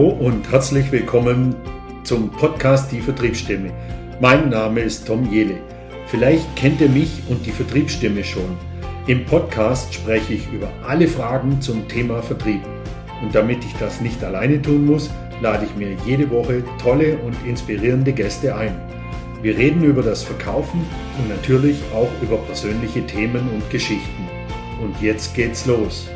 Hallo und herzlich willkommen zum Podcast Die Vertriebsstimme. Mein Name ist Tom Jele. Vielleicht kennt ihr mich und die Vertriebsstimme schon. Im Podcast spreche ich über alle Fragen zum Thema Vertrieb. Und damit ich das nicht alleine tun muss, lade ich mir jede Woche tolle und inspirierende Gäste ein. Wir reden über das Verkaufen und natürlich auch über persönliche Themen und Geschichten. Und jetzt geht's los.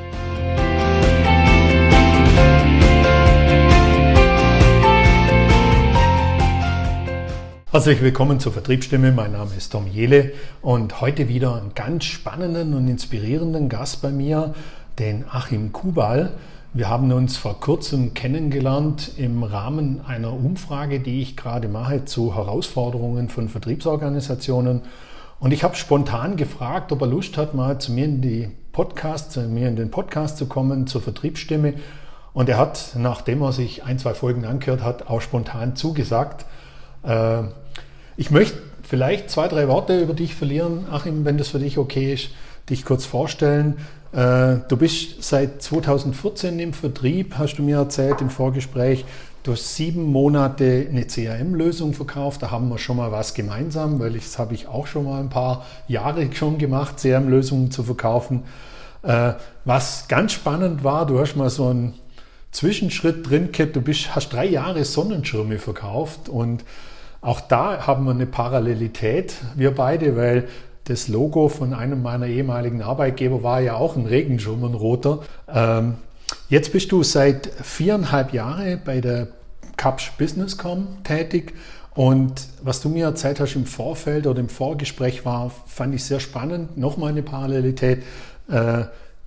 Herzlich willkommen zur Vertriebsstimme. Mein Name ist Tom Jele und heute wieder einen ganz spannenden und inspirierenden Gast bei mir, den Achim Kubal. Wir haben uns vor kurzem kennengelernt im Rahmen einer Umfrage, die ich gerade mache zu Herausforderungen von Vertriebsorganisationen. Und ich habe spontan gefragt, ob er Lust hat, mal zu mir in die Podcast, zu mir in den Podcast zu kommen, zur Vertriebsstimme. Und er hat, nachdem er sich ein, zwei Folgen angehört hat, auch spontan zugesagt. Äh, ich möchte vielleicht zwei, drei Worte über dich verlieren, Achim, wenn das für dich okay ist, dich kurz vorstellen. Äh, du bist seit 2014 im Vertrieb, hast du mir erzählt im Vorgespräch. Du hast sieben Monate eine CRM-Lösung verkauft. Da haben wir schon mal was gemeinsam, weil das habe ich auch schon mal ein paar Jahre schon gemacht, CRM-Lösungen zu verkaufen. Äh, was ganz spannend war, du hast mal so einen Zwischenschritt drin gehabt. Du bist, hast drei Jahre Sonnenschirme verkauft und auch da haben wir eine Parallelität, wir beide, weil das Logo von einem meiner ehemaligen Arbeitgeber war ja auch ein Regenschirm, ein roter. Ähm, jetzt bist du seit viereinhalb Jahren bei der Capsch Businesscom tätig und was du mir erzählt hast im Vorfeld oder im Vorgespräch war, fand ich sehr spannend. Nochmal eine Parallelität. Äh,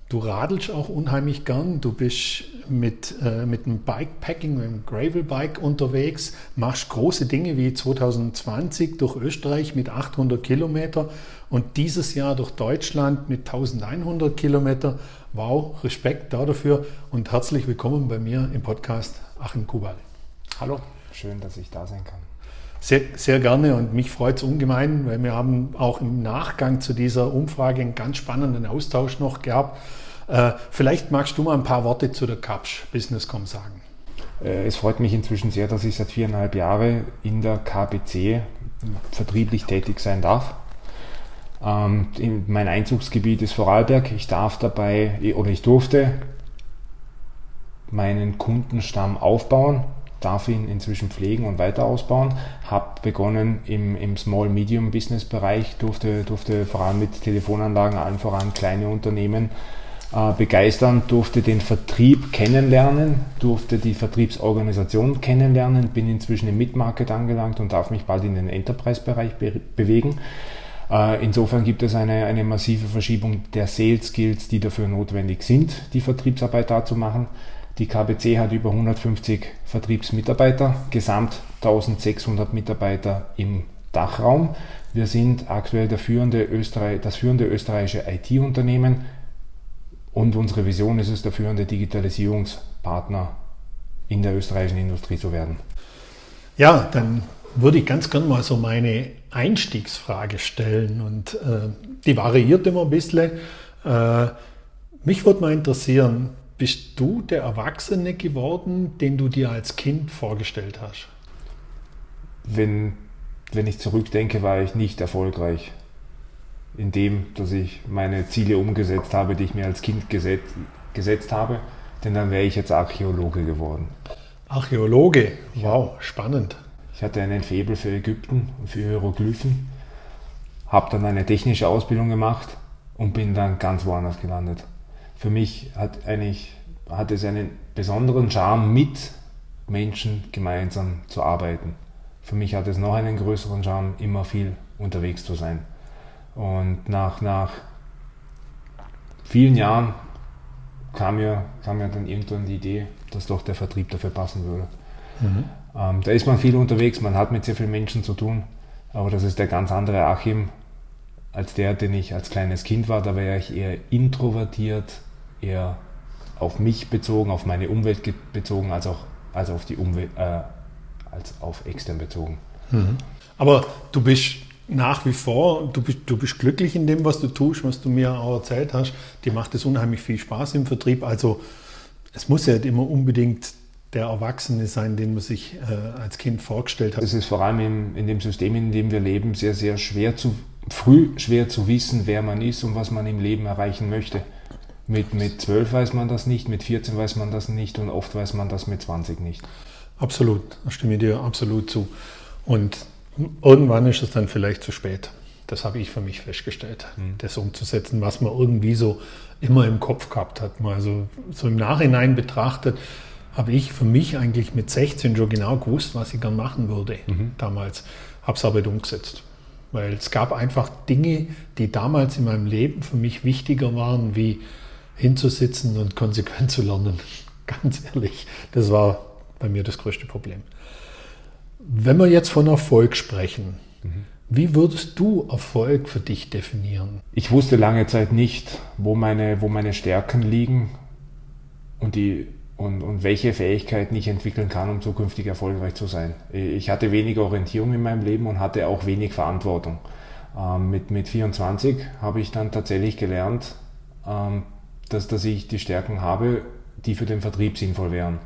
Du radelst auch unheimlich gern. Du bist mit, äh, mit dem Bikepacking, mit dem Gravelbike unterwegs, machst große Dinge wie 2020 durch Österreich mit 800 Kilometer und dieses Jahr durch Deutschland mit 1100 Kilometer. Wow, Respekt dafür und herzlich willkommen bei mir im Podcast Achim Kubal. Hallo, schön, dass ich da sein kann. Sehr, sehr gerne und mich freut es ungemein, weil wir haben auch im Nachgang zu dieser Umfrage einen ganz spannenden Austausch noch gehabt. Äh, vielleicht magst du mal ein paar Worte zu der Capsch Businesscom sagen. Äh, es freut mich inzwischen sehr, dass ich seit viereinhalb Jahren in der KBC vertrieblich tätig sein darf. Ähm, mein Einzugsgebiet ist Vorarlberg. Ich darf dabei oder ich durfte meinen Kundenstamm aufbauen darf ihn inzwischen pflegen und weiter ausbauen. Habe begonnen im, im Small-Medium-Business-Bereich, durfte, durfte vor allem mit Telefonanlagen, allen voran kleine Unternehmen äh, begeistern, durfte den Vertrieb kennenlernen, durfte die Vertriebsorganisation kennenlernen, bin inzwischen im Mid-Market angelangt und darf mich bald in den Enterprise-Bereich be bewegen. Äh, insofern gibt es eine, eine massive Verschiebung der Sales-Skills, die dafür notwendig sind, die Vertriebsarbeit da zu machen. Die KBC hat über 150 Vertriebsmitarbeiter, gesamt 1600 Mitarbeiter im Dachraum. Wir sind aktuell führende Österreich, das führende österreichische IT-Unternehmen und unsere Vision ist es, der führende Digitalisierungspartner in der österreichischen Industrie zu werden. Ja, dann würde ich ganz gern mal so meine Einstiegsfrage stellen und äh, die variiert immer ein bisschen. Äh, mich würde mal interessieren, bist du der Erwachsene geworden, den du dir als Kind vorgestellt hast? Wenn, wenn ich zurückdenke, war ich nicht erfolgreich in dem, dass ich meine Ziele umgesetzt habe, die ich mir als Kind gesetzt, gesetzt habe, denn dann wäre ich jetzt Archäologe geworden. Archäologe, wow, spannend. Ich hatte einen Faible für Ägypten und für Hieroglyphen, habe dann eine technische Ausbildung gemacht und bin dann ganz woanders gelandet für mich hat, eigentlich, hat es einen besonderen Charme, mit Menschen gemeinsam zu arbeiten. Für mich hat es noch einen größeren Charme, immer viel unterwegs zu sein. Und nach, nach vielen Jahren kam mir, kam mir dann irgendwann die Idee, dass doch der Vertrieb dafür passen würde. Mhm. Ähm, da ist man viel unterwegs, man hat mit sehr vielen Menschen zu tun, aber das ist der ganz andere Achim als der, den ich als kleines Kind war. Da war ich eher introvertiert, eher auf mich bezogen, auf meine Umwelt bezogen, als auch als auf die Umwelt, äh, als auf extern bezogen. Mhm. Aber du bist nach wie vor, du bist, du bist glücklich in dem, was du tust, was du mir auch erzählt hast. Dir macht es unheimlich viel Spaß im Vertrieb. Also es muss ja nicht immer unbedingt der Erwachsene sein, den man sich äh, als Kind vorgestellt hat. Es ist vor allem in, in dem System, in dem wir leben, sehr, sehr schwer zu, früh schwer zu wissen, wer man ist und was man im Leben erreichen möchte. Mit, mit 12 weiß man das nicht, mit 14 weiß man das nicht und oft weiß man das mit 20 nicht. Absolut, da stimme ich dir absolut zu. Und irgendwann ist es dann vielleicht zu spät. Das habe ich für mich festgestellt, mhm. das umzusetzen, was man irgendwie so immer im Kopf gehabt hat. Also so im Nachhinein betrachtet, habe ich für mich eigentlich mit 16 schon genau gewusst, was ich gern machen würde mhm. damals. Habe es aber nicht umgesetzt. Weil es gab einfach Dinge, die damals in meinem Leben für mich wichtiger waren, wie hinzusitzen und konsequent zu lernen. Ganz ehrlich, das war bei mir das größte Problem. Wenn wir jetzt von Erfolg sprechen, mhm. wie würdest du Erfolg für dich definieren? Ich wusste lange Zeit nicht, wo meine, wo meine Stärken liegen und, die, und, und welche Fähigkeiten ich entwickeln kann, um zukünftig erfolgreich zu sein. Ich hatte wenig Orientierung in meinem Leben und hatte auch wenig Verantwortung. Ähm, mit, mit 24 habe ich dann tatsächlich gelernt, ähm, dass, dass ich die Stärken habe, die für den Vertrieb sinnvoll wären.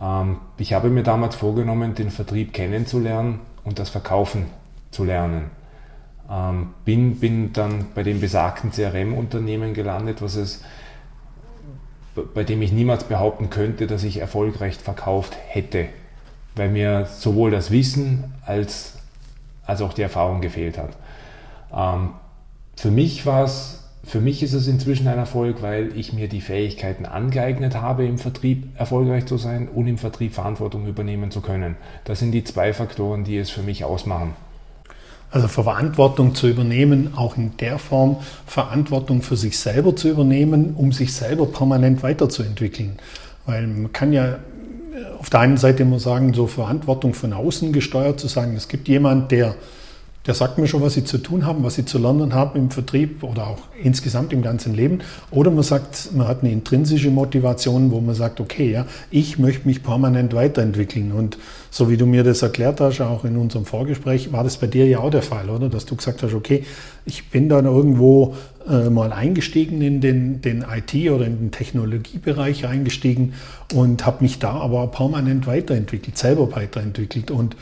Ähm, ich habe mir damals vorgenommen, den Vertrieb kennenzulernen und das Verkaufen zu lernen. Ähm, bin, bin dann bei dem besagten CRM-Unternehmen gelandet, was es, bei dem ich niemals behaupten könnte, dass ich erfolgreich verkauft hätte, weil mir sowohl das Wissen als, als auch die Erfahrung gefehlt hat. Ähm, für mich war es für mich ist es inzwischen ein Erfolg, weil ich mir die Fähigkeiten angeeignet habe, im Vertrieb erfolgreich zu sein und im Vertrieb Verantwortung übernehmen zu können. Das sind die zwei Faktoren, die es für mich ausmachen. Also Verantwortung zu übernehmen, auch in der Form Verantwortung für sich selber zu übernehmen, um sich selber permanent weiterzuentwickeln. Weil man kann ja auf der einen Seite immer sagen, so Verantwortung von außen gesteuert zu sagen, es gibt jemand, der der sagt mir schon, was ich zu tun habe, was ich zu lernen habe im Vertrieb oder auch insgesamt im ganzen Leben. Oder man sagt, man hat eine intrinsische Motivation, wo man sagt, okay, ja, ich möchte mich permanent weiterentwickeln. Und so wie du mir das erklärt hast, auch in unserem Vorgespräch, war das bei dir ja auch der Fall, oder? Dass du gesagt hast, okay, ich bin dann irgendwo äh, mal eingestiegen in den, den IT- oder in den Technologiebereich eingestiegen und habe mich da aber permanent weiterentwickelt, selber weiterentwickelt. Und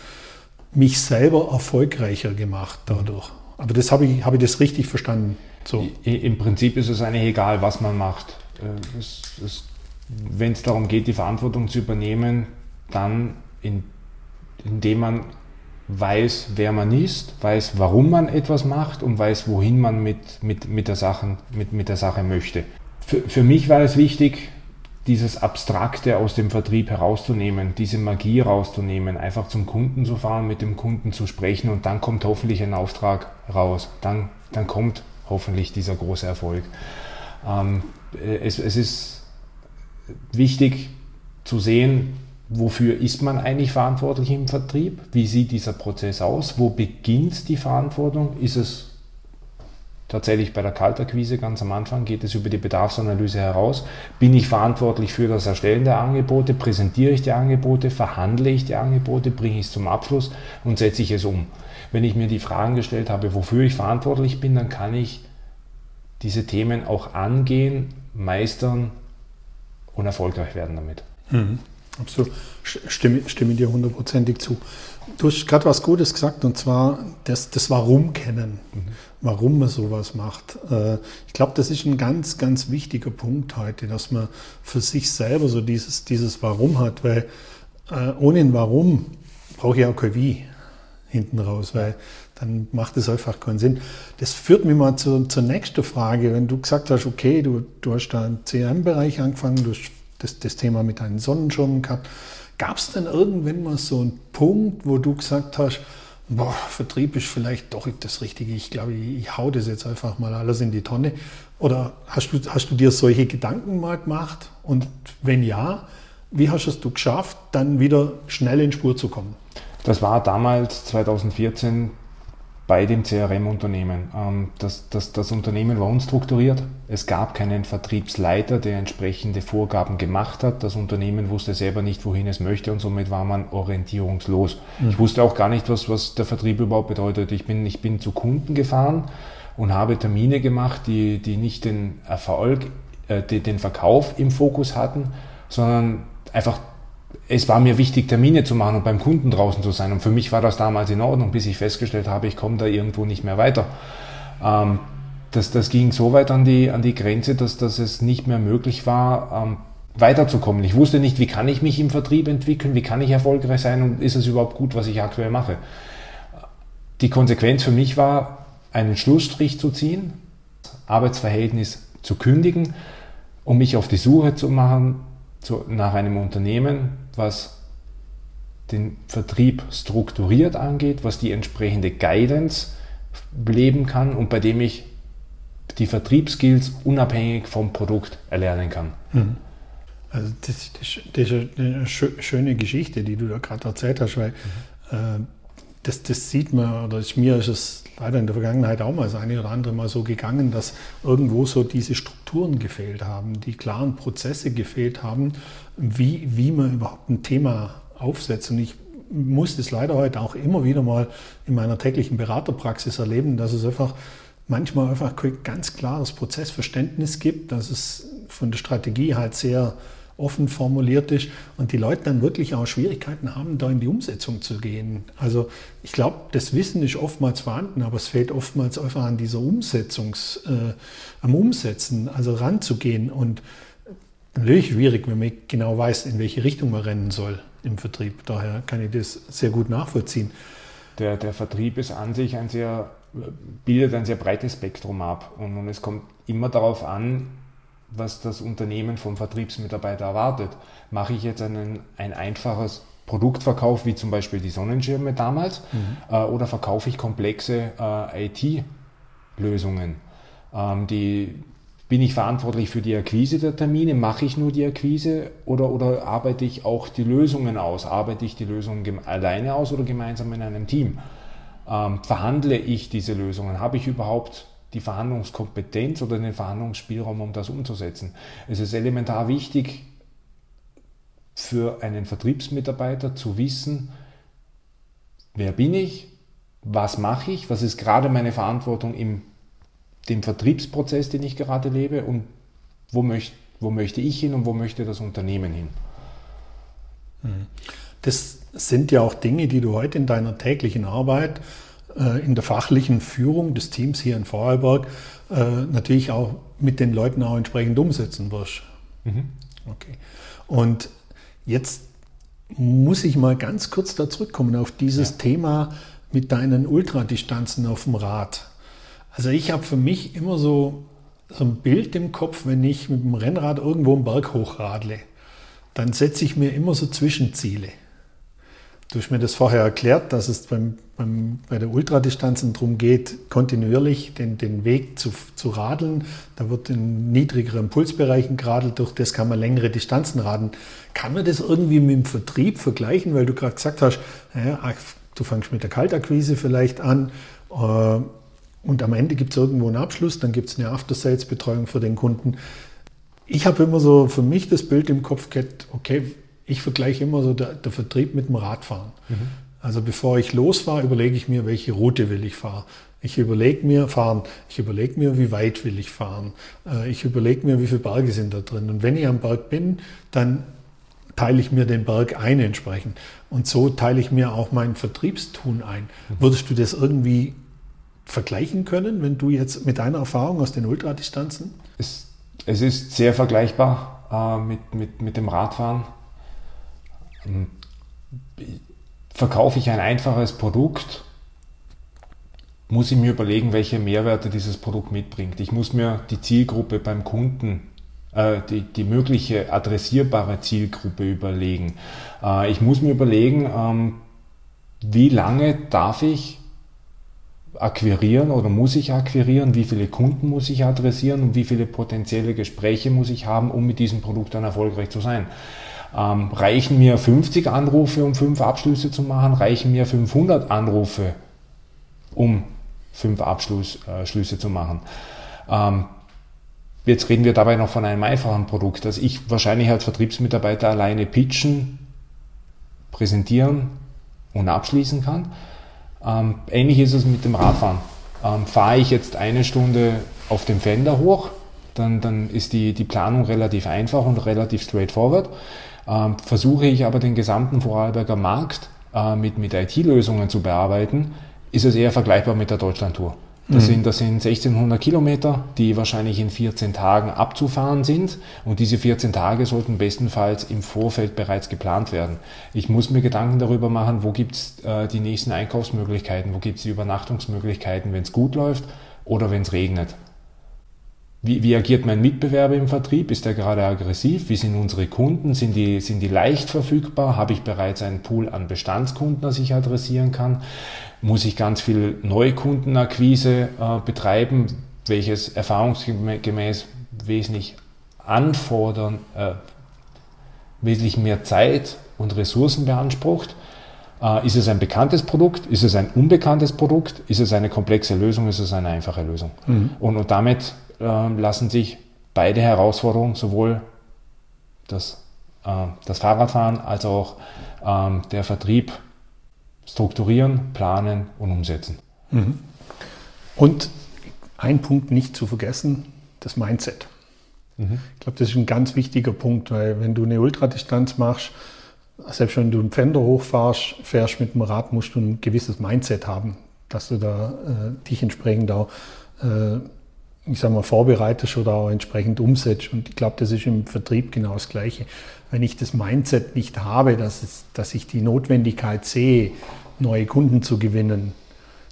mich selber erfolgreicher gemacht dadurch. Aber das habe ich, habe ich das richtig verstanden. So. Im Prinzip ist es eigentlich egal, was man macht. Äh, wenn es darum geht, die Verantwortung zu übernehmen, dann in, indem man weiß, wer man ist, weiß, warum man etwas macht und weiß, wohin man mit, mit, mit, der, Sache, mit, mit der Sache möchte. Für, für mich war es wichtig, dieses Abstrakte aus dem Vertrieb herauszunehmen, diese Magie rauszunehmen, einfach zum Kunden zu fahren, mit dem Kunden zu sprechen und dann kommt hoffentlich ein Auftrag raus. Dann, dann kommt hoffentlich dieser große Erfolg. Ähm, es, es ist wichtig zu sehen, wofür ist man eigentlich verantwortlich im Vertrieb? Wie sieht dieser Prozess aus? Wo beginnt die Verantwortung? Ist es tatsächlich bei der Kaltakquise ganz am Anfang geht es über die Bedarfsanalyse heraus. Bin ich verantwortlich für das Erstellen der Angebote? Präsentiere ich die Angebote? Verhandle ich die Angebote? Bringe ich es zum Abschluss und setze ich es um? Wenn ich mir die Fragen gestellt habe, wofür ich verantwortlich bin, dann kann ich diese Themen auch angehen, meistern und erfolgreich werden damit. Mhm. Absolut. Stimme, stimme dir hundertprozentig zu. Du hast gerade was Gutes gesagt und zwar das, das Warum kennen, mhm. Warum man sowas macht. Äh, ich glaube, das ist ein ganz, ganz wichtiger Punkt heute, dass man für sich selber so dieses, dieses Warum hat, weil äh, ohne ein Warum brauche ich auch kein Wie hinten raus, weil dann macht es einfach keinen Sinn. Das führt mich mal zu, zur nächsten Frage. Wenn du gesagt hast, okay, du, du hast da im CRM-Bereich angefangen, du hast das, das Thema mit deinen Sonnenschirmen gehabt. Gab es denn irgendwann mal so einen Punkt, wo du gesagt hast, boah, Vertrieb ist vielleicht doch das Richtige, ich glaube, ich, ich hau das jetzt einfach mal alles in die Tonne? Oder hast du, hast du dir solche Gedanken mal gemacht? Und wenn ja, wie hast es du geschafft, dann wieder schnell in Spur zu kommen? Das war damals 2014 bei dem CRM-Unternehmen. Ähm, das, das, das Unternehmen war unstrukturiert. Es gab keinen Vertriebsleiter, der entsprechende Vorgaben gemacht hat. Das Unternehmen wusste selber nicht, wohin es möchte und somit war man orientierungslos. Mhm. Ich wusste auch gar nicht, was, was der Vertrieb überhaupt bedeutet. Ich bin, ich bin zu Kunden gefahren und habe Termine gemacht, die, die nicht den Erfolg, äh, den Verkauf im Fokus hatten, sondern einfach es war mir wichtig, Termine zu machen und beim Kunden draußen zu sein. Und für mich war das damals in Ordnung, bis ich festgestellt habe, ich komme da irgendwo nicht mehr weiter. Ähm, das, das ging so weit an die, an die Grenze, dass, dass es nicht mehr möglich war, ähm, weiterzukommen. Ich wusste nicht, wie kann ich mich im Vertrieb entwickeln, wie kann ich erfolgreich sein und ist es überhaupt gut, was ich aktuell mache. Die Konsequenz für mich war, einen Schlussstrich zu ziehen, Arbeitsverhältnis zu kündigen, um mich auf die Suche zu machen zu, nach einem Unternehmen, was den Vertrieb strukturiert angeht, was die entsprechende Guidance leben kann und bei dem ich die Vertriebsskills unabhängig vom Produkt erlernen kann. Mhm. Also das, das, das, ist eine schöne Geschichte, die du da gerade erzählt hast, weil mhm. äh, das, das sieht man, oder mir ist es leider in der Vergangenheit auch mal das eine oder andere Mal so gegangen, dass irgendwo so diese Strukturen gefehlt haben, die klaren Prozesse gefehlt haben, wie, wie man überhaupt ein Thema aufsetzt. Und ich muss das leider heute auch immer wieder mal in meiner täglichen Beraterpraxis erleben, dass es einfach manchmal einfach kein ganz klares Prozessverständnis gibt, dass es von der Strategie halt sehr offen formuliert ist und die Leute dann wirklich auch Schwierigkeiten haben, da in die Umsetzung zu gehen. Also ich glaube, das Wissen ist oftmals vorhanden, aber es fehlt oftmals einfach an dieser Umsetzungs, äh, am Umsetzen, also ranzugehen und natürlich schwierig, wenn man genau weiß, in welche Richtung man rennen soll im Vertrieb. Daher kann ich das sehr gut nachvollziehen. Der, der Vertrieb ist an sich ein sehr, bildet ein sehr breites Spektrum ab und, und es kommt immer darauf an, was das Unternehmen vom Vertriebsmitarbeiter erwartet. Mache ich jetzt einen, ein einfaches Produktverkauf, wie zum Beispiel die Sonnenschirme damals, mhm. äh, oder verkaufe ich komplexe äh, IT-Lösungen? Ähm, die, bin ich verantwortlich für die Akquise der Termine? Mache ich nur die Akquise oder, oder arbeite ich auch die Lösungen aus? Arbeite ich die Lösungen alleine aus oder gemeinsam in einem Team? Ähm, verhandle ich diese Lösungen? Habe ich überhaupt die Verhandlungskompetenz oder den Verhandlungsspielraum, um das umzusetzen. Es ist elementar wichtig für einen Vertriebsmitarbeiter zu wissen, wer bin ich, was mache ich, was ist gerade meine Verantwortung im dem Vertriebsprozess, den ich gerade lebe und wo, möcht, wo möchte ich hin und wo möchte das Unternehmen hin. Mhm. Das sind ja auch Dinge, die du heute in deiner täglichen Arbeit in der fachlichen Führung des Teams hier in Vorarlberg äh, natürlich auch mit den Leuten auch entsprechend umsetzen wirst. Mhm. Okay. Und jetzt muss ich mal ganz kurz da zurückkommen auf dieses ja. Thema mit deinen Ultradistanzen auf dem Rad. Also ich habe für mich immer so, so ein Bild im Kopf, wenn ich mit dem Rennrad irgendwo einen Berg hochradle, dann setze ich mir immer so Zwischenziele. Du hast mir das vorher erklärt, dass es beim, beim, bei der Ultradistanzen darum geht, kontinuierlich den, den Weg zu, zu radeln. Da wird in niedrigeren Pulsbereichen geradelt, durch das kann man längere Distanzen radeln. Kann man das irgendwie mit dem Vertrieb vergleichen? Weil du gerade gesagt hast, ja, du fängst mit der Kaltakquise vielleicht an äh, und am Ende gibt es irgendwo einen Abschluss, dann gibt es eine After-Sales-Betreuung für den Kunden. Ich habe immer so für mich das Bild im Kopf gehabt, okay, ich vergleiche immer so der, der Vertrieb mit dem Radfahren. Mhm. Also bevor ich losfahre, überlege ich mir, welche Route will ich fahren. Ich überlege mir, fahren, ich überlege mir, wie weit will ich fahren. Äh, ich überlege mir, wie viele Berge sind da drin. Und wenn ich am Berg bin, dann teile ich mir den Berg ein entsprechend. Und so teile ich mir auch mein Vertriebstun ein. Mhm. Würdest du das irgendwie vergleichen können, wenn du jetzt mit deiner Erfahrung aus den Ultradistanzen? Es, es ist sehr vergleichbar äh, mit, mit, mit dem Radfahren. Verkaufe ich ein einfaches Produkt, muss ich mir überlegen, welche Mehrwerte dieses Produkt mitbringt. Ich muss mir die Zielgruppe beim Kunden, äh, die, die mögliche adressierbare Zielgruppe überlegen. Äh, ich muss mir überlegen, ähm, wie lange darf ich akquirieren oder muss ich akquirieren, wie viele Kunden muss ich adressieren und wie viele potenzielle Gespräche muss ich haben, um mit diesem Produkt dann erfolgreich zu sein. Ähm, reichen mir 50 Anrufe, um fünf Abschlüsse zu machen? Reichen mir 500 Anrufe, um fünf Abschlüsse äh, zu machen? Ähm, jetzt reden wir dabei noch von einem einfachen Produkt, das ich wahrscheinlich als Vertriebsmitarbeiter alleine pitchen, präsentieren und abschließen kann. Ähm, ähnlich ist es mit dem Radfahren. Ähm, fahre ich jetzt eine Stunde auf dem Fender hoch, dann, dann ist die, die Planung relativ einfach und relativ straightforward. Ähm, versuche ich aber den gesamten Vorarlberger Markt äh, mit, mit IT-Lösungen zu bearbeiten, ist es eher vergleichbar mit der Deutschlandtour. Das, mhm. sind, das sind 1600 Kilometer, die wahrscheinlich in 14 Tagen abzufahren sind. Und diese 14 Tage sollten bestenfalls im Vorfeld bereits geplant werden. Ich muss mir Gedanken darüber machen, wo gibt es äh, die nächsten Einkaufsmöglichkeiten, wo gibt es die Übernachtungsmöglichkeiten, wenn es gut läuft oder wenn es regnet. Wie, wie agiert mein Mitbewerber im Vertrieb? Ist er gerade aggressiv? Wie sind unsere Kunden? Sind die, sind die leicht verfügbar? Habe ich bereits einen Pool an Bestandskunden, das ich adressieren kann? Muss ich ganz viel Neukundenakquise äh, betreiben, welches erfahrungsgemäß wesentlich anfordern, äh, wesentlich mehr Zeit und Ressourcen beansprucht? Äh, ist es ein bekanntes Produkt? Ist es ein unbekanntes Produkt? Ist es eine komplexe Lösung? Ist es eine einfache Lösung? Mhm. Und, und damit lassen sich beide Herausforderungen, sowohl das, äh, das Fahrradfahren als auch ähm, der Vertrieb, strukturieren, planen und umsetzen. Mhm. Und ein Punkt nicht zu vergessen, das Mindset. Mhm. Ich glaube, das ist ein ganz wichtiger Punkt, weil wenn du eine Ultradistanz machst, selbst wenn du einen Pfänder hochfährst, fährst mit dem Rad, musst du ein gewisses Mindset haben, dass du da äh, dich entsprechend auch äh, ich sage mal, vorbereitest oder auch entsprechend umsetzt. Und ich glaube, das ist im Vertrieb genau das Gleiche. Wenn ich das Mindset nicht habe, dass, es, dass ich die Notwendigkeit sehe, neue Kunden zu gewinnen,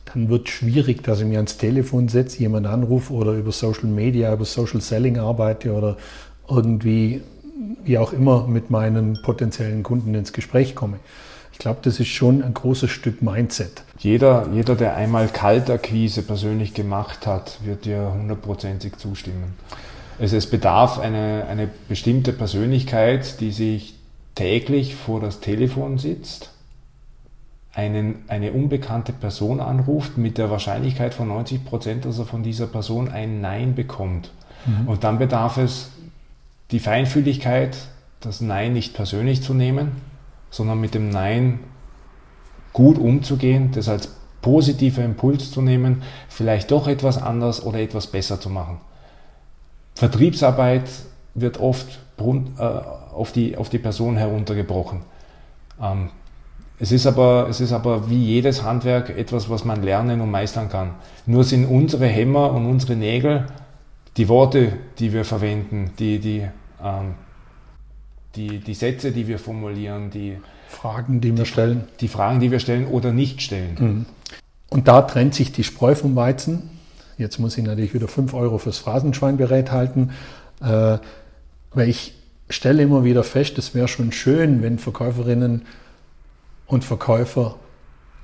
dann wird es schwierig, dass ich mir ans Telefon setze, jemand anrufe oder über Social Media, über Social Selling arbeite oder irgendwie, wie auch immer, mit meinen potenziellen Kunden ins Gespräch komme. Ich glaube, das ist schon ein großes Stück Mindset. Jeder, jeder, der einmal Kaltakquise persönlich gemacht hat, wird dir hundertprozentig zustimmen. Also es bedarf eine, eine bestimmte Persönlichkeit, die sich täglich vor das Telefon sitzt, einen, eine unbekannte Person anruft mit der Wahrscheinlichkeit von 90 Prozent, dass er von dieser Person ein Nein bekommt. Mhm. Und dann bedarf es die Feinfühligkeit, das Nein nicht persönlich zu nehmen, sondern mit dem Nein gut umzugehen, das als positiver Impuls zu nehmen, vielleicht doch etwas anders oder etwas besser zu machen. Vertriebsarbeit wird oft äh, auf die, auf die Person heruntergebrochen. Ähm, es ist, aber, es ist aber wie jedes Handwerk etwas, was man lernen und meistern kann. Nur sind unsere Hämmer und unsere Nägel, die Worte, die wir verwenden, die, die ähm, die, die Sätze, die wir formulieren, die Fragen, die wir stellen. Die Fragen, die wir stellen oder nicht stellen. Mhm. Und da trennt sich die Spreu vom Weizen. Jetzt muss ich natürlich wieder 5 Euro fürs Phrasenschwein bereithalten, äh, weil ich stelle immer wieder fest, es wäre schon schön, wenn Verkäuferinnen und Verkäufer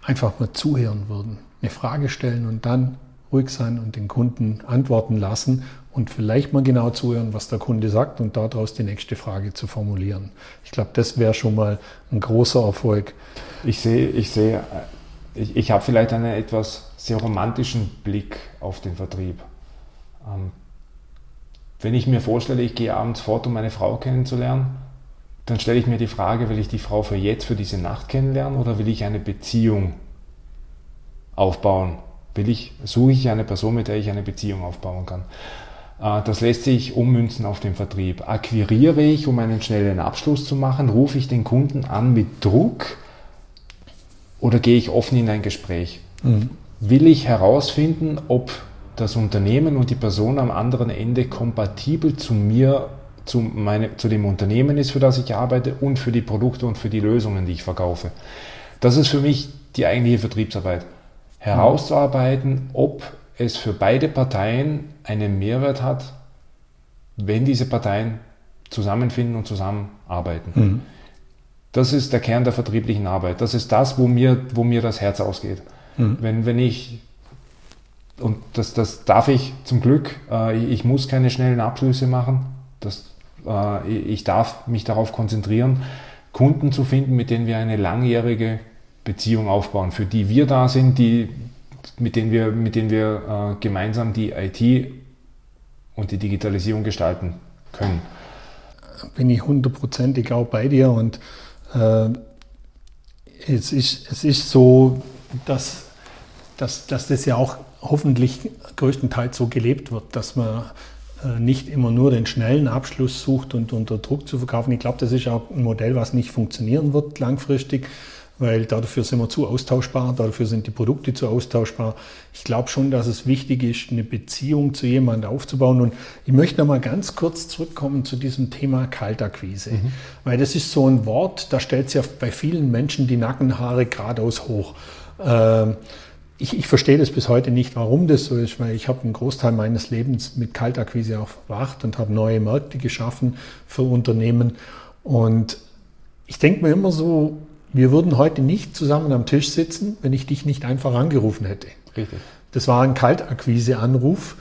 einfach mal zuhören würden, eine Frage stellen und dann ruhig sein und den Kunden antworten lassen und vielleicht mal genau zuhören, was der Kunde sagt und daraus die nächste Frage zu formulieren. Ich glaube, das wäre schon mal ein großer Erfolg. Ich sehe, ich sehe, ich, ich habe vielleicht einen etwas sehr romantischen Blick auf den Vertrieb. Ähm, wenn ich mir vorstelle, ich gehe abends fort, um meine Frau kennenzulernen, dann stelle ich mir die Frage, will ich die Frau für jetzt, für diese Nacht kennenlernen oder will ich eine Beziehung aufbauen? Will ich, suche ich eine Person, mit der ich eine Beziehung aufbauen kann? Äh, das lässt sich ummünzen auf den Vertrieb. Akquiriere ich, um einen schnellen Abschluss zu machen? Rufe ich den Kunden an mit Druck? Oder gehe ich offen in ein Gespräch? Mhm. Will ich herausfinden, ob das Unternehmen und die Person am anderen Ende kompatibel zu mir, zu, meine, zu dem Unternehmen ist, für das ich arbeite und für die Produkte und für die Lösungen, die ich verkaufe? Das ist für mich die eigentliche Vertriebsarbeit. Herauszuarbeiten, ob es für beide Parteien einen Mehrwert hat, wenn diese Parteien zusammenfinden und zusammenarbeiten. Mhm. Das ist der Kern der vertrieblichen Arbeit. Das ist das, wo mir, wo mir das Herz ausgeht. Mhm. Wenn, wenn ich, und das, das darf ich zum Glück, äh, ich muss keine schnellen Abschlüsse machen. Das, äh, ich darf mich darauf konzentrieren, Kunden zu finden, mit denen wir eine langjährige Beziehung aufbauen, für die wir da sind, die mit denen wir, mit denen wir äh, gemeinsam die IT und die Digitalisierung gestalten können. Bin ich hundertprozentig auch bei dir und äh, es, ist, es ist so, dass, dass, dass das ja auch hoffentlich größtenteils so gelebt wird, dass man äh, nicht immer nur den schnellen Abschluss sucht und unter Druck zu verkaufen. Ich glaube, das ist auch ein Modell, was nicht funktionieren wird langfristig, weil dafür sind wir zu austauschbar, dafür sind die Produkte zu austauschbar. Ich glaube schon, dass es wichtig ist, eine Beziehung zu jemandem aufzubauen. Und ich möchte noch mal ganz kurz zurückkommen zu diesem Thema Kaltakquise, mhm. weil das ist so ein Wort, da stellt sich ja bei vielen Menschen die Nackenhaare geradeaus hoch. Ähm, ich, ich, verstehe das bis heute nicht, warum das so ist, weil ich habe einen Großteil meines Lebens mit Kaltakquise auch verbracht und habe neue Märkte geschaffen für Unternehmen. Und ich denke mir immer so, wir würden heute nicht zusammen am Tisch sitzen, wenn ich dich nicht einfach angerufen hätte. Richtig. Das war ein Kaltakquise-Anruf.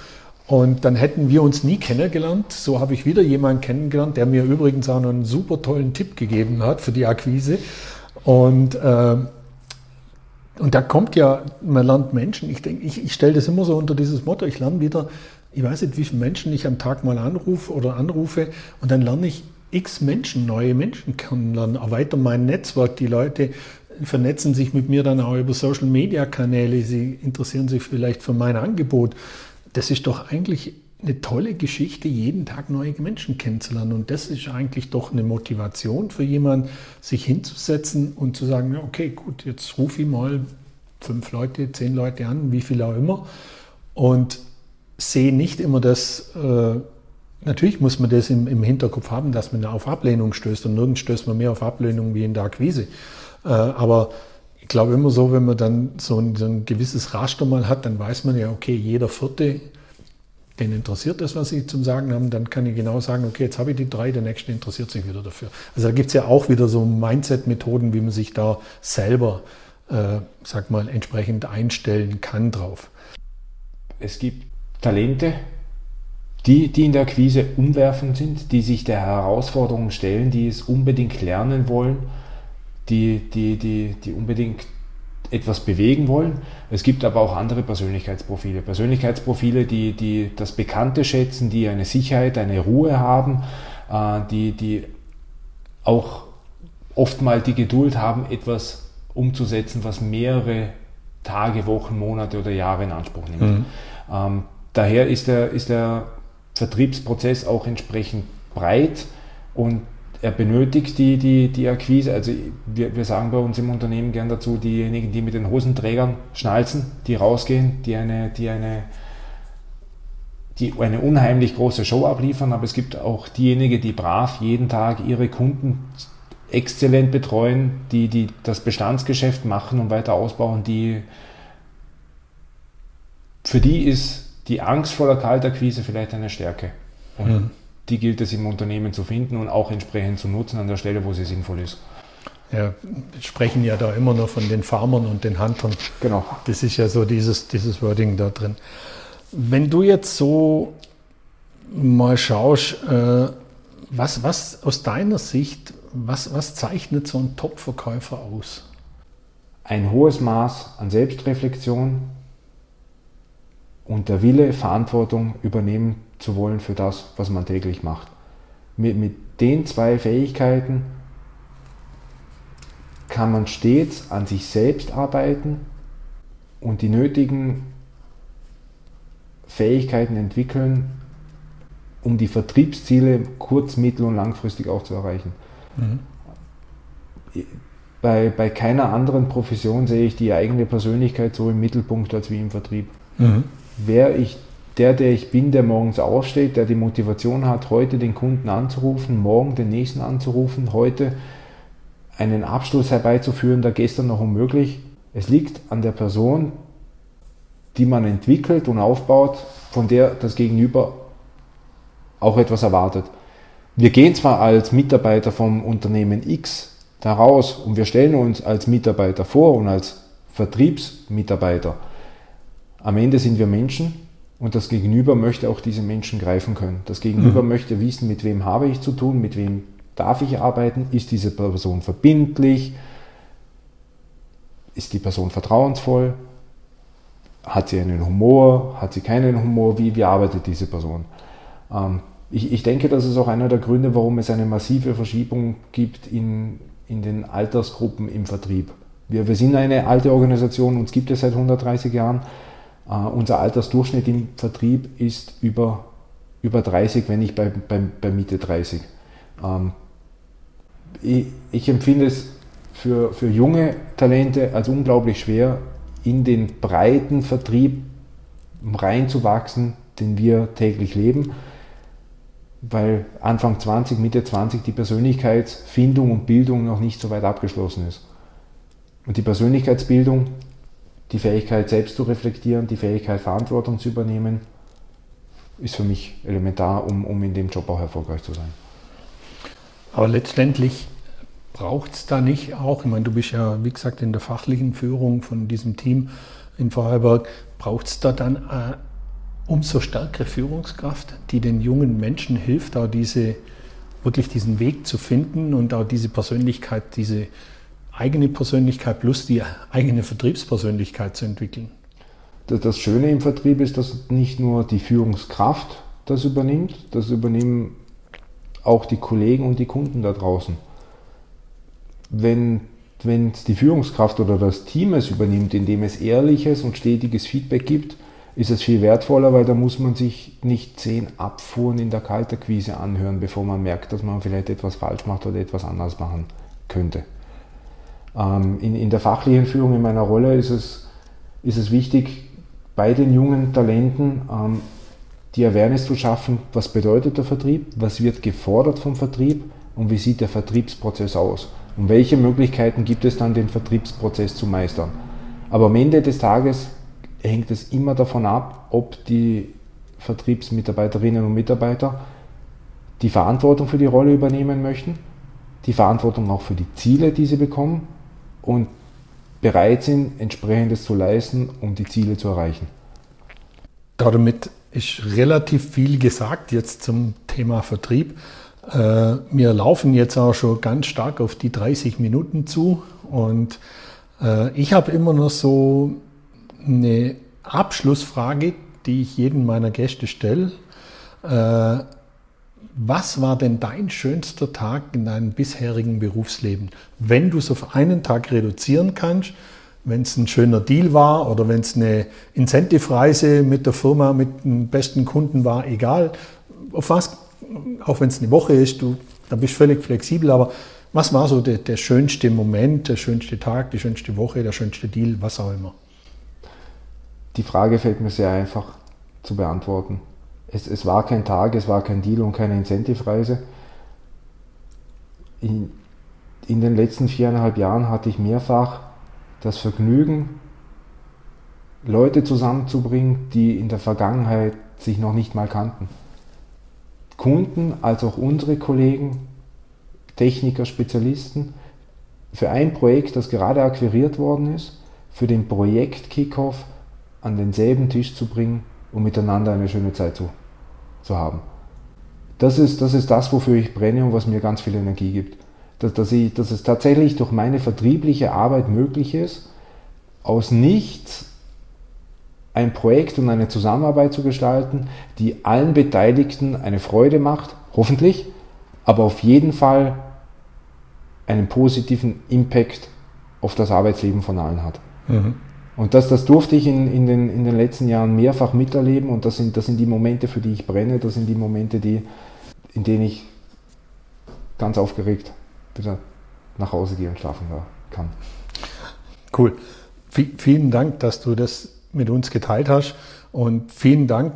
Und dann hätten wir uns nie kennengelernt. So habe ich wieder jemanden kennengelernt, der mir übrigens auch noch einen super tollen Tipp gegeben hat für die Akquise. Und äh, und da kommt ja, man lernt Menschen, ich denke, ich, ich stelle das immer so unter dieses Motto, ich lerne wieder, ich weiß nicht, wie viele Menschen ich am Tag mal anrufe oder anrufe und dann lerne ich x Menschen, neue Menschen kennenlernen, erweitere mein Netzwerk, die Leute vernetzen sich mit mir dann auch über Social Media Kanäle, sie interessieren sich vielleicht für mein Angebot. Das ist doch eigentlich eine tolle Geschichte, jeden Tag neue Menschen kennenzulernen. Und das ist eigentlich doch eine Motivation für jemanden, sich hinzusetzen und zu sagen, okay, gut, jetzt rufe ich mal fünf Leute, zehn Leute an, wie viel auch immer. Und sehe nicht immer das, äh, natürlich muss man das im, im, Hinterkopf haben, dass man auf Ablehnung stößt. Und nirgends stößt man mehr auf Ablehnung wie in der Akquise. Äh, aber ich glaube immer so, wenn man dann so ein, so ein gewisses Raster mal hat, dann weiß man ja, okay, jeder vierte den interessiert das, was Sie zum Sagen haben, dann kann ich genau sagen, okay, jetzt habe ich die drei, der nächste interessiert sich wieder dafür. Also da gibt es ja auch wieder so Mindset-Methoden, wie man sich da selber, äh, sag mal, entsprechend einstellen kann drauf. Es gibt Talente, die, die in der Akquise umwerfend sind, die sich der Herausforderung stellen, die es unbedingt lernen wollen, die, die, die, die unbedingt etwas bewegen wollen. Es gibt aber auch andere Persönlichkeitsprofile. Persönlichkeitsprofile, die, die das Bekannte schätzen, die eine Sicherheit, eine Ruhe haben, äh, die, die auch oftmals die Geduld haben, etwas umzusetzen, was mehrere Tage, Wochen, Monate oder Jahre in Anspruch nimmt. Mhm. Ähm, daher ist der, ist der Vertriebsprozess auch entsprechend breit und er benötigt die, die, die Akquise. Also wir, wir sagen bei uns im Unternehmen gern dazu, diejenigen, die mit den Hosenträgern schnalzen, die rausgehen, die eine, die eine, die eine unheimlich große Show abliefern, aber es gibt auch diejenigen, die brav jeden Tag ihre Kunden exzellent betreuen, die, die das Bestandsgeschäft machen und weiter ausbauen, die für die ist die Angst vor der Kaltakquise vielleicht eine Stärke. Und mhm die gilt es im Unternehmen zu finden und auch entsprechend zu nutzen an der Stelle, wo sie sinnvoll ist. Ja, wir sprechen ja da immer noch von den Farmern und den Huntern. Genau. Das ist ja so dieses, dieses Wording da drin. Wenn du jetzt so mal schaust, äh, was, was aus deiner Sicht, was, was zeichnet so ein Top-Verkäufer aus? Ein hohes Maß an Selbstreflexion und der Wille, Verantwortung übernehmen zu wollen für das, was man täglich macht. Mit, mit den zwei Fähigkeiten kann man stets an sich selbst arbeiten und die nötigen Fähigkeiten entwickeln, um die Vertriebsziele kurz-, mittel- und langfristig auch zu erreichen. Mhm. Bei, bei keiner anderen Profession sehe ich die eigene Persönlichkeit so im Mittelpunkt als wie im Vertrieb. Mhm. Wäre ich der, der ich bin, der morgens aufsteht, der die Motivation hat, heute den Kunden anzurufen, morgen den nächsten anzurufen, heute einen Abschluss herbeizuführen, der gestern noch unmöglich. Es liegt an der Person, die man entwickelt und aufbaut, von der das Gegenüber auch etwas erwartet. Wir gehen zwar als Mitarbeiter vom Unternehmen X da raus und wir stellen uns als Mitarbeiter vor und als Vertriebsmitarbeiter. Am Ende sind wir Menschen und das Gegenüber möchte auch diese Menschen greifen können. Das Gegenüber mhm. möchte wissen, mit wem habe ich zu tun, mit wem darf ich arbeiten, ist diese Person verbindlich, ist die Person vertrauensvoll, hat sie einen Humor, hat sie keinen Humor, wie, wie arbeitet diese Person. Ähm, ich, ich denke, das ist auch einer der Gründe, warum es eine massive Verschiebung gibt in, in den Altersgruppen im Vertrieb. Wir, wir sind eine alte Organisation, uns gibt es seit 130 Jahren. Uh, unser Altersdurchschnitt im Vertrieb ist über über 30, wenn nicht bei, bei, bei Mitte 30. Ähm, ich, ich, empfinde es für, für junge Talente als unglaublich schwer, in den breiten Vertrieb reinzuwachsen, den wir täglich leben, weil Anfang 20, Mitte 20 die Persönlichkeitsfindung und Bildung noch nicht so weit abgeschlossen ist. Und die Persönlichkeitsbildung, die Fähigkeit selbst zu reflektieren, die Fähigkeit Verantwortung zu übernehmen, ist für mich elementar, um, um in dem Job auch erfolgreich zu sein. Aber letztendlich braucht es da nicht auch, ich meine, du bist ja, wie gesagt, in der fachlichen Führung von diesem Team in Vorarlberg, braucht es da dann eine umso stärkere Führungskraft, die den jungen Menschen hilft, auch diese, wirklich diesen Weg zu finden und auch diese Persönlichkeit, diese eigene Persönlichkeit plus die eigene Vertriebspersönlichkeit zu entwickeln? Das Schöne im Vertrieb ist, dass nicht nur die Führungskraft das übernimmt, das übernehmen auch die Kollegen und die Kunden da draußen. Wenn wenn die Führungskraft oder das Team es übernimmt, indem es ehrliches und stetiges Feedback gibt, ist es viel wertvoller, weil da muss man sich nicht zehn Abfuhren in der Kalterquise anhören, bevor man merkt, dass man vielleicht etwas falsch macht oder etwas anders machen könnte. Ähm, in, in der fachlichen Führung in meiner Rolle ist es, ist es wichtig, bei den jungen Talenten ähm, die Awareness zu schaffen, was bedeutet der Vertrieb, was wird gefordert vom Vertrieb und wie sieht der Vertriebsprozess aus und welche Möglichkeiten gibt es dann, den Vertriebsprozess zu meistern. Aber am Ende des Tages hängt es immer davon ab, ob die Vertriebsmitarbeiterinnen und Mitarbeiter die Verantwortung für die Rolle übernehmen möchten, die Verantwortung auch für die Ziele, die sie bekommen und bereit sind, entsprechendes zu leisten, um die Ziele zu erreichen. Damit ist relativ viel gesagt jetzt zum Thema Vertrieb. Äh, wir laufen jetzt auch schon ganz stark auf die 30 Minuten zu und äh, ich habe immer noch so eine Abschlussfrage, die ich jedem meiner Gäste stelle. Was war denn dein schönster Tag in deinem bisherigen Berufsleben? Wenn du es auf einen Tag reduzieren kannst, wenn es ein schöner Deal war oder wenn es eine Incentive-Reise mit der Firma, mit dem besten Kunden war, egal, auf was, auch wenn es eine Woche ist, du, da bist du völlig flexibel, aber was war so der, der schönste Moment, der schönste Tag, die schönste Woche, der schönste Deal, was auch immer? Die Frage fällt mir sehr einfach zu beantworten es, es war kein Tag, es war kein Deal und keine Incentive-Reise. In, in den letzten viereinhalb Jahren hatte ich mehrfach das Vergnügen, Leute zusammenzubringen, die in der Vergangenheit sich noch nicht mal kannten. Kunden als auch unsere Kollegen, Techniker, Spezialisten, für ein Projekt, das gerade akquiriert worden ist, für den Projekt Kickoff an denselben Tisch zu bringen, um miteinander eine schöne Zeit zu zu haben. Das ist, das ist das, wofür ich brenne und was mir ganz viel Energie gibt. Dass, dass, ich, dass es tatsächlich durch meine vertriebliche Arbeit möglich ist, aus nichts ein Projekt und eine Zusammenarbeit zu gestalten, die allen Beteiligten eine Freude macht, hoffentlich, aber auf jeden Fall einen positiven Impact auf das Arbeitsleben von allen hat. Mhm. Und das, das durfte ich in, in, den, in den letzten Jahren mehrfach miterleben und das sind, das sind die Momente, für die ich brenne, das sind die Momente, die, in denen ich ganz aufgeregt wieder nach Hause gehen und schlafen kann. Cool. V vielen Dank, dass du das mit uns geteilt hast und vielen Dank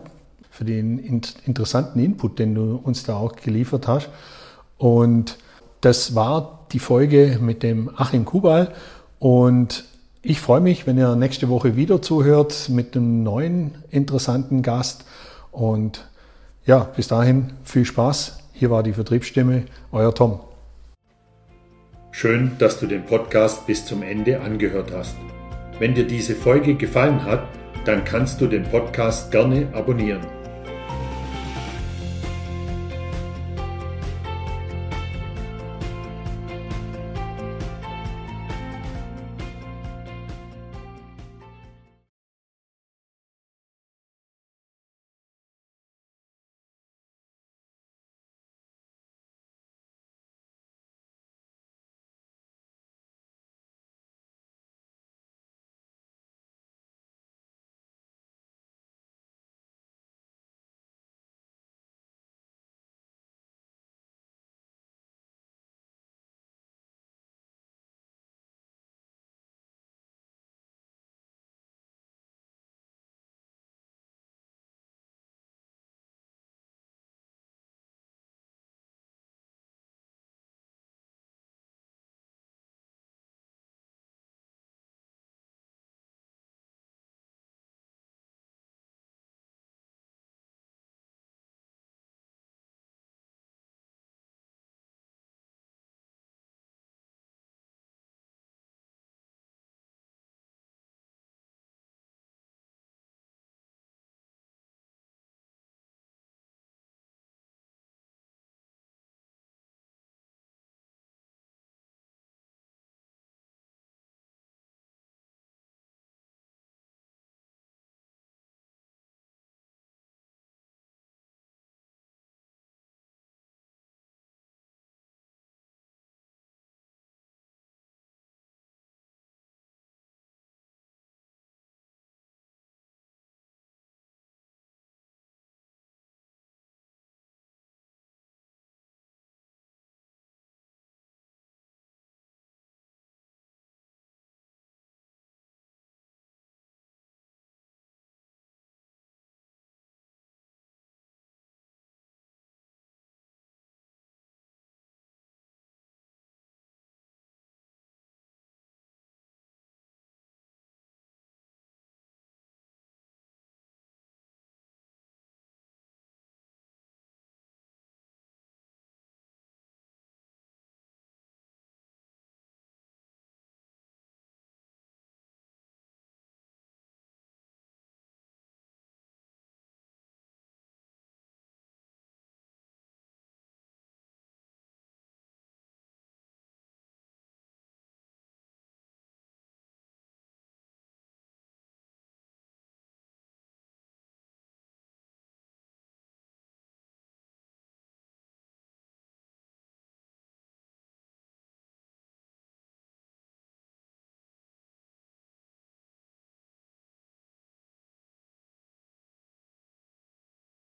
für den interessanten Input, den du uns da auch geliefert hast. Und das war die Folge mit dem Achim Kubal und ich freue mich, wenn ihr nächste Woche wieder zuhört mit einem neuen interessanten Gast. Und ja, bis dahin viel Spaß. Hier war die Vertriebsstimme, euer Tom. Schön, dass du den Podcast bis zum Ende angehört hast. Wenn dir diese Folge gefallen hat, dann kannst du den Podcast gerne abonnieren.